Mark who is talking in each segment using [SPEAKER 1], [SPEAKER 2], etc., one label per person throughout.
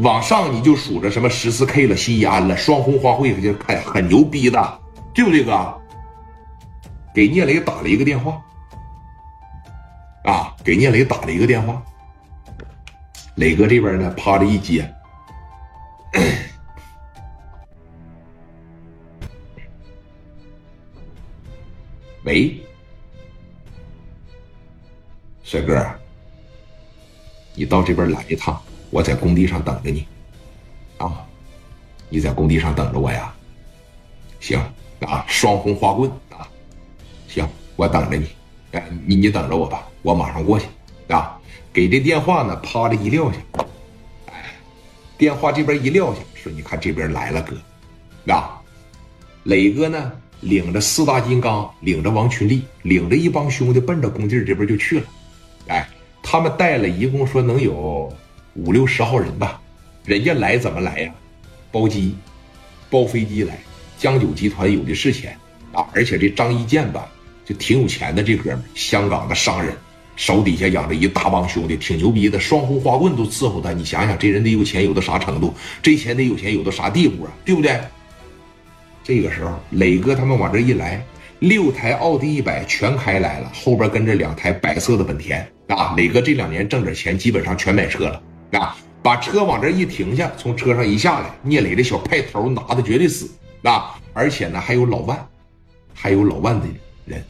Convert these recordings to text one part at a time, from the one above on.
[SPEAKER 1] 往上你就数着什么十四 K 了、西安了、双红花卉，就很很牛逼的，对不对哥？给聂磊打了一个电话，啊，给聂磊打了一个电话。磊哥这边呢，趴着一接，喂，帅哥，你到这边来一趟，我在工地上等着你，啊，你在工地上等着我呀？行啊，双红花棍啊，行，我等着你，哎，你你等着我吧，我马上过去。啊。给这电话呢，啪的一撂下，哎，电话这边一撂下，说你看这边来了哥，啊，磊哥呢领着四大金刚，领着王群力，领着一帮兄弟奔着工地这边就去了，哎，他们带了一共说能有五六十号人吧，人家来怎么来呀？包机，包飞机来，江九集团有的是钱啊，而且这张一建吧就挺有钱的，这哥们香港的商人。手底下养着一大帮兄弟，挺牛逼的，双红花棍都伺候他。你想想，这人得有钱有到啥程度？这钱得有钱有到啥地步啊？对不对？这个时候，磊哥他们往这一来，六台奥迪一百全开来了，后边跟着两台白色的本田啊。磊哥这两年挣点钱，基本上全买车了啊。把车往这一停下，从车上一下来，聂磊这小派头拿的绝对死啊！而且呢，还有老万，还有老万的人。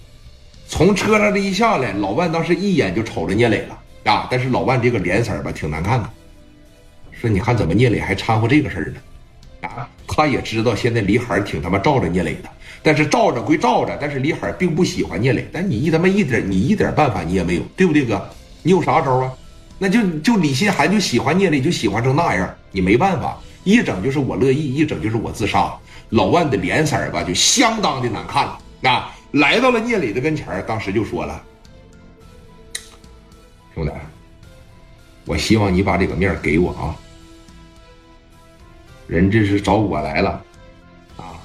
[SPEAKER 1] 从车上这一下来，老万当时一眼就瞅着聂磊了啊！但是老万这个脸色吧，挺难看的。说你看怎么聂磊还掺和这个事儿呢？啊，他也知道现在李海挺他妈罩着聂磊的，但是罩着归罩着，但是李海并不喜欢聂磊。但你一他妈一点你一点办法你也没有，对不对哥？你有啥招啊？那就就李心寒就喜欢聂磊，就喜欢成那样，你没办法，一整就是我乐意，一整就是我自杀。老万的脸色吧，就相当的难看了啊！来到了聂磊的跟前当时就说了：“兄弟，我希望你把这个面给我啊！人这是找我来了，啊，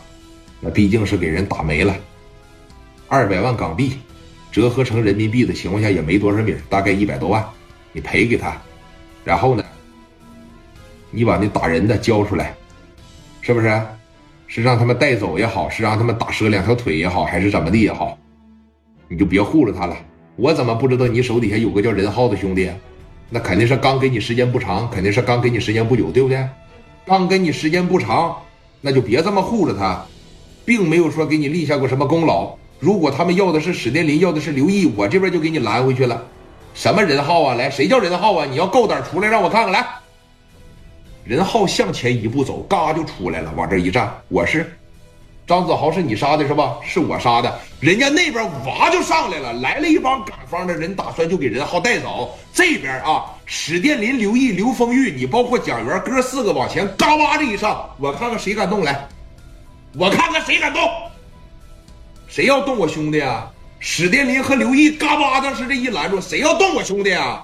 [SPEAKER 1] 那毕竟是给人打没了，二百万港币，折合成人民币的情况下也没多少米，大概一百多万，你赔给他，然后呢，你把那打人的交出来，是不是？”是让他们带走也好，是让他们打折两条腿也好，还是怎么的也好，你就别护着他了。我怎么不知道你手底下有个叫任浩的兄弟？那肯定是刚给你时间不长，肯定是刚给你时间不久，对不对？刚给你时间不长，那就别这么护着他，并没有说给你立下过什么功劳。如果他们要的是史殿林，要的是刘毅，我这边就给你拦回去了。什么任浩啊？来，谁叫任浩啊？你要够胆出来，让我看看来。任浩向前一步走，嘎就出来了，往这一站，我是张子豪，是你杀的是吧？是我杀的。人家那边哇就上来了，来了一帮赶方的人，打算就给任浩带走。这边啊，史殿林、刘毅、刘丰玉，你包括蒋元哥四个往前嘎哇这一上，我看看谁敢动来，我看看谁敢动，谁要动我兄弟啊？史殿林和刘毅嘎巴当时这一拦住，谁要动我兄弟啊？